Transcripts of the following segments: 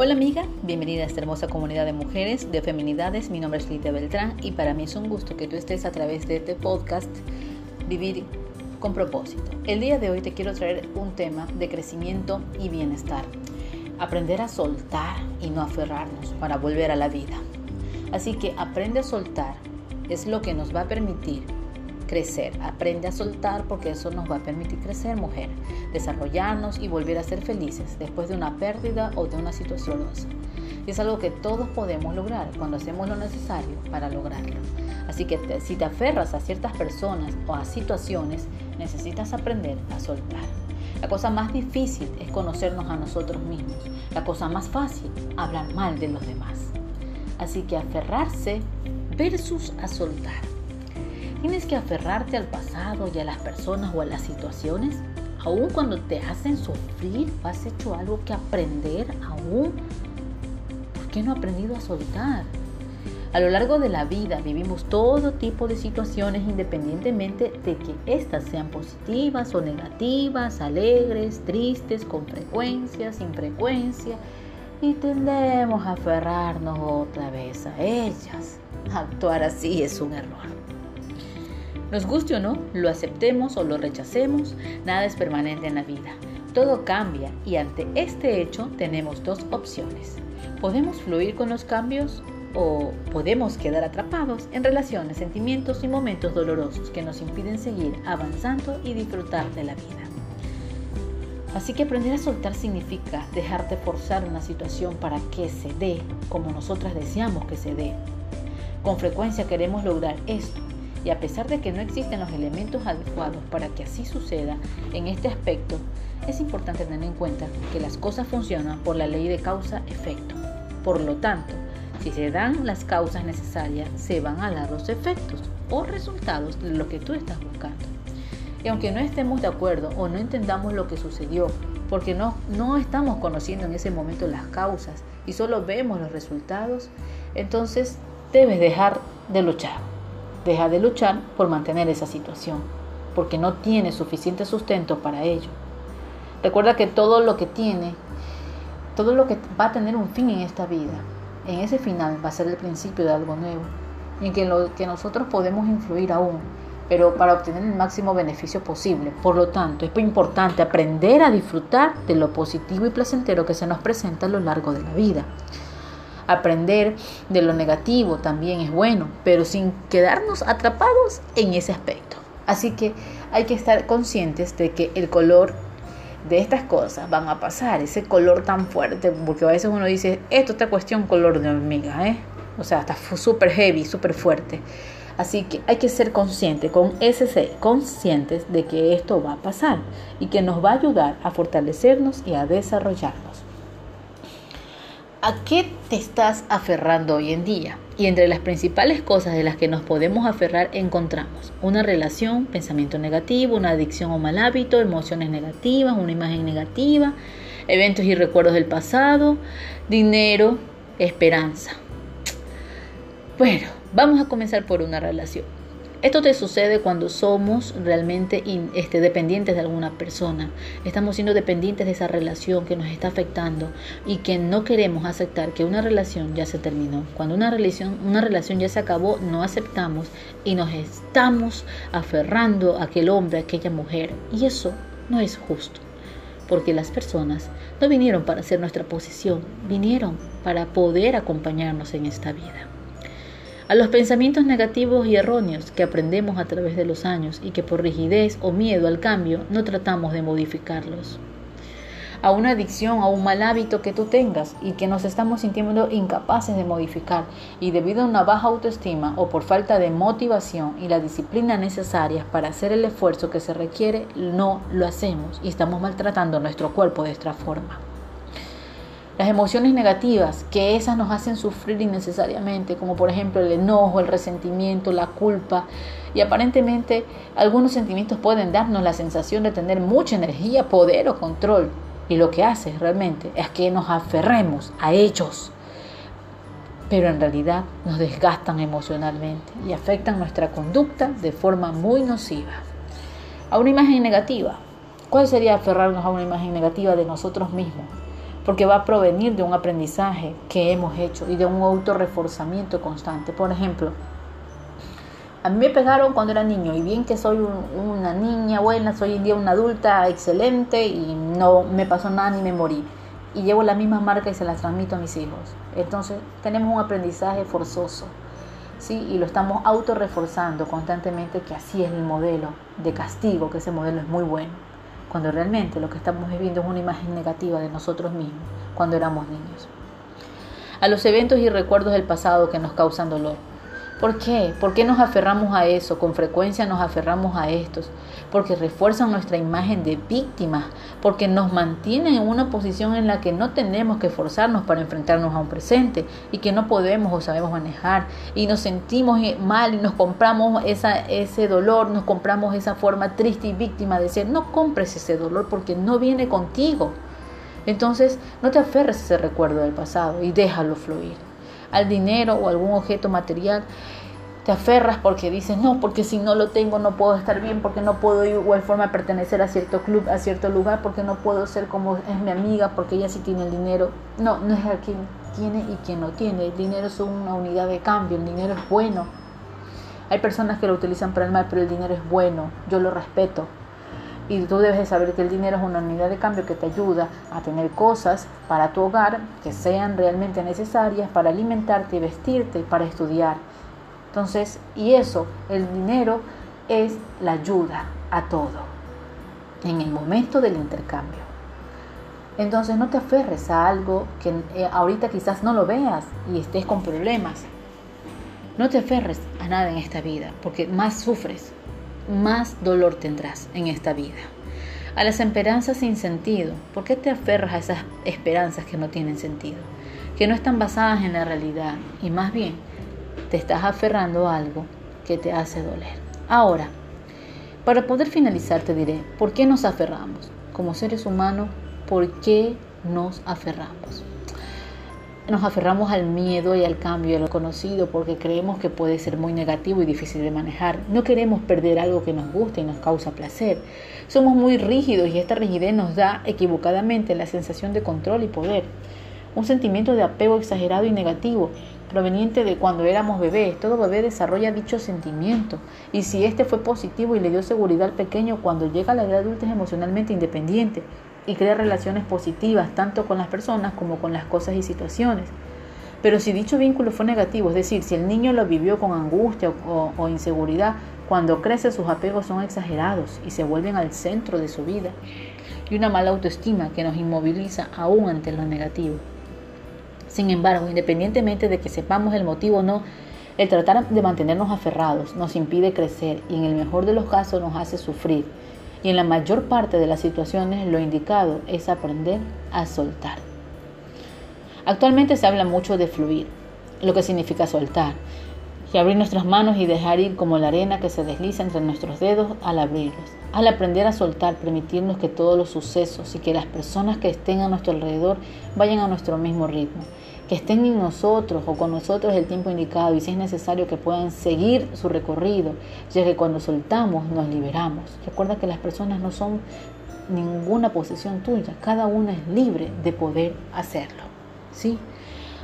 Hola amiga, bienvenida a esta hermosa comunidad de mujeres de feminidades. Mi nombre es Lidia Beltrán y para mí es un gusto que tú estés a través de este podcast Vivir con propósito. El día de hoy te quiero traer un tema de crecimiento y bienestar. Aprender a soltar y no aferrarnos para volver a la vida. Así que aprende a soltar es lo que nos va a permitir crecer. Aprende a soltar porque eso nos va a permitir crecer, mujer, desarrollarnos y volver a ser felices después de una pérdida o de una situación dolorosa. Y es algo que todos podemos lograr cuando hacemos lo necesario para lograrlo. Así que si te aferras a ciertas personas o a situaciones, necesitas aprender a soltar. La cosa más difícil es conocernos a nosotros mismos. La cosa más fácil, hablar mal de los demás. Así que aferrarse versus a soltar. Tienes que aferrarte al pasado y a las personas o a las situaciones, aun cuando te hacen sufrir o has hecho algo que aprender aún. ¿Por qué no has aprendido a soltar? A lo largo de la vida vivimos todo tipo de situaciones independientemente de que éstas sean positivas o negativas, alegres, tristes, con frecuencia, sin frecuencia, y tendemos a aferrarnos otra vez a ellas. Actuar así es un error. Nos guste o no, lo aceptemos o lo rechacemos, nada es permanente en la vida. Todo cambia y ante este hecho tenemos dos opciones. Podemos fluir con los cambios o podemos quedar atrapados en relaciones, sentimientos y momentos dolorosos que nos impiden seguir avanzando y disfrutar de la vida. Así que aprender a soltar significa dejarte forzar una situación para que se dé como nosotras deseamos que se dé. Con frecuencia queremos lograr esto y a pesar de que no existen los elementos adecuados para que así suceda en este aspecto, es importante tener en cuenta que las cosas funcionan por la ley de causa-efecto. Por lo tanto, si se dan las causas necesarias, se van a dar los efectos o resultados de lo que tú estás buscando. Y aunque no estemos de acuerdo o no entendamos lo que sucedió, porque no, no estamos conociendo en ese momento las causas y solo vemos los resultados, entonces debes dejar de luchar. Deja de luchar por mantener esa situación, porque no tiene suficiente sustento para ello. Recuerda que todo lo que tiene, todo lo que va a tener un fin en esta vida, en ese final va a ser el principio de algo nuevo, en que, lo, que nosotros podemos influir aún, pero para obtener el máximo beneficio posible. Por lo tanto, es muy importante aprender a disfrutar de lo positivo y placentero que se nos presenta a lo largo de la vida. Aprender de lo negativo también es bueno, pero sin quedarnos atrapados en ese aspecto. Así que hay que estar conscientes de que el color de estas cosas van a pasar, ese color tan fuerte, porque a veces uno dice, esto está cuestión color de hormiga, ¿eh? O sea, está súper heavy, súper fuerte. Así que hay que ser conscientes, con ese conscientes de que esto va a pasar y que nos va a ayudar a fortalecernos y a desarrollarnos. ¿A qué te estás aferrando hoy en día? Y entre las principales cosas de las que nos podemos aferrar encontramos una relación, pensamiento negativo, una adicción o mal hábito, emociones negativas, una imagen negativa, eventos y recuerdos del pasado, dinero, esperanza. Bueno, vamos a comenzar por una relación. Esto te sucede cuando somos realmente este, dependientes de alguna persona. Estamos siendo dependientes de esa relación que nos está afectando y que no queremos aceptar que una relación ya se terminó. Cuando una relación, una relación ya se acabó, no aceptamos y nos estamos aferrando a aquel hombre, a aquella mujer. Y eso no es justo. Porque las personas no vinieron para ser nuestra posición, vinieron para poder acompañarnos en esta vida a los pensamientos negativos y erróneos que aprendemos a través de los años y que por rigidez o miedo al cambio no tratamos de modificarlos. A una adicción, a un mal hábito que tú tengas y que nos estamos sintiendo incapaces de modificar y debido a una baja autoestima o por falta de motivación y la disciplina necesarias para hacer el esfuerzo que se requiere, no lo hacemos y estamos maltratando nuestro cuerpo de esta forma. Las emociones negativas, que esas nos hacen sufrir innecesariamente, como por ejemplo el enojo, el resentimiento, la culpa, y aparentemente algunos sentimientos pueden darnos la sensación de tener mucha energía, poder o control. Y lo que hace realmente es que nos aferremos a ellos, pero en realidad nos desgastan emocionalmente y afectan nuestra conducta de forma muy nociva. A una imagen negativa. ¿Cuál sería aferrarnos a una imagen negativa de nosotros mismos? Porque va a provenir de un aprendizaje que hemos hecho y de un autorreforzamiento constante. Por ejemplo, a mí me pegaron cuando era niño y bien que soy una niña buena, soy hoy día una adulta excelente y no me pasó nada ni me morí. Y llevo la misma marca y se las transmito a mis hijos. Entonces tenemos un aprendizaje forzoso. ¿sí? Y lo estamos autorreforzando constantemente que así es el modelo de castigo, que ese modelo es muy bueno. Cuando realmente lo que estamos viviendo es una imagen negativa de nosotros mismos cuando éramos niños. A los eventos y recuerdos del pasado que nos causan dolor ¿Por qué? ¿Por qué nos aferramos a eso? Con frecuencia nos aferramos a estos. Porque refuerzan nuestra imagen de víctimas, porque nos mantienen en una posición en la que no tenemos que forzarnos para enfrentarnos a un presente y que no podemos o sabemos manejar y nos sentimos mal y nos compramos ese dolor, nos compramos esa forma triste y víctima de decir, no compres ese dolor porque no viene contigo. Entonces, no te aferres a ese recuerdo del pasado y déjalo fluir al dinero o algún objeto material, te aferras porque dices, no, porque si no lo tengo no puedo estar bien, porque no puedo de igual forma pertenecer a cierto club, a cierto lugar, porque no puedo ser como es mi amiga, porque ella sí tiene el dinero. No, no es a quien tiene y quien no tiene. El dinero es una unidad de cambio, el dinero es bueno. Hay personas que lo utilizan para el mal, pero el dinero es bueno, yo lo respeto. Y tú debes de saber que el dinero es una unidad de cambio que te ayuda a tener cosas para tu hogar que sean realmente necesarias para alimentarte y vestirte para estudiar. Entonces, y eso, el dinero es la ayuda a todo en el momento del intercambio. Entonces no te aferres a algo que eh, ahorita quizás no lo veas y estés con problemas. No te aferres a nada en esta vida porque más sufres más dolor tendrás en esta vida. A las esperanzas sin sentido, ¿por qué te aferras a esas esperanzas que no tienen sentido? Que no están basadas en la realidad y más bien te estás aferrando a algo que te hace doler. Ahora, para poder finalizar te diré, ¿por qué nos aferramos? Como seres humanos, ¿por qué nos aferramos? Nos aferramos al miedo y al cambio, a lo conocido, porque creemos que puede ser muy negativo y difícil de manejar. No queremos perder algo que nos gusta y nos causa placer. Somos muy rígidos y esta rigidez nos da equivocadamente la sensación de control y poder. Un sentimiento de apego exagerado y negativo, proveniente de cuando éramos bebés. Todo bebé desarrolla dicho sentimiento. Y si este fue positivo y le dio seguridad al pequeño, cuando llega a la edad adulta es emocionalmente independiente y crea relaciones positivas tanto con las personas como con las cosas y situaciones. Pero si dicho vínculo fue negativo, es decir, si el niño lo vivió con angustia o, inseguridad, cuando crece sus apegos son exagerados y se vuelven al centro de su vida. Y una mala autoestima que nos inmoviliza aún ante lo negativo. Sin embargo, independientemente de que sepamos el motivo o no, el tratar de mantenernos aferrados nos impide crecer y en el mejor de los casos nos hace sufrir y en la mayor parte de las situaciones lo indicado es aprender a soltar. Actualmente se habla mucho de fluir, lo que significa soltar, y abrir nuestras manos y dejar ir como la arena que se desliza entre nuestros dedos al abrirlos. Al aprender a soltar, permitirnos que todos los sucesos y que las personas que estén a nuestro alrededor vayan a nuestro mismo ritmo que estén en nosotros o con nosotros el tiempo indicado y si es necesario que puedan seguir su recorrido, ya que cuando soltamos nos liberamos. Recuerda que las personas no son ninguna posesión tuya, cada una es libre de poder hacerlo. ¿sí?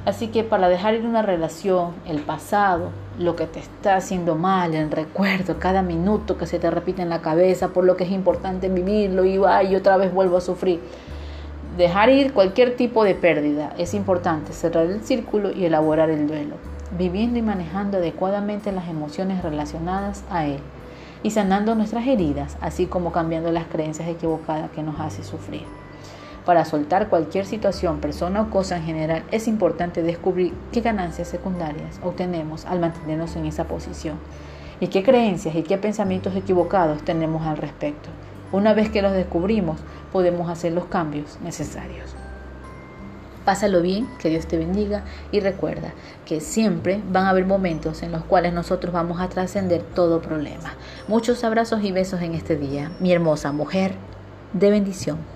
Así que para dejar ir una relación, el pasado, lo que te está haciendo mal, el recuerdo, cada minuto que se te repite en la cabeza, por lo que es importante vivirlo y va y otra vez vuelvo a sufrir dejar ir cualquier tipo de pérdida. Es importante cerrar el círculo y elaborar el duelo, viviendo y manejando adecuadamente las emociones relacionadas a él y sanando nuestras heridas, así como cambiando las creencias equivocadas que nos hace sufrir. Para soltar cualquier situación, persona o cosa en general, es importante descubrir qué ganancias secundarias obtenemos al mantenernos en esa posición y qué creencias y qué pensamientos equivocados tenemos al respecto. Una vez que los descubrimos, podemos hacer los cambios necesarios. Pásalo bien, que Dios te bendiga y recuerda que siempre van a haber momentos en los cuales nosotros vamos a trascender todo problema. Muchos abrazos y besos en este día, mi hermosa mujer de bendición.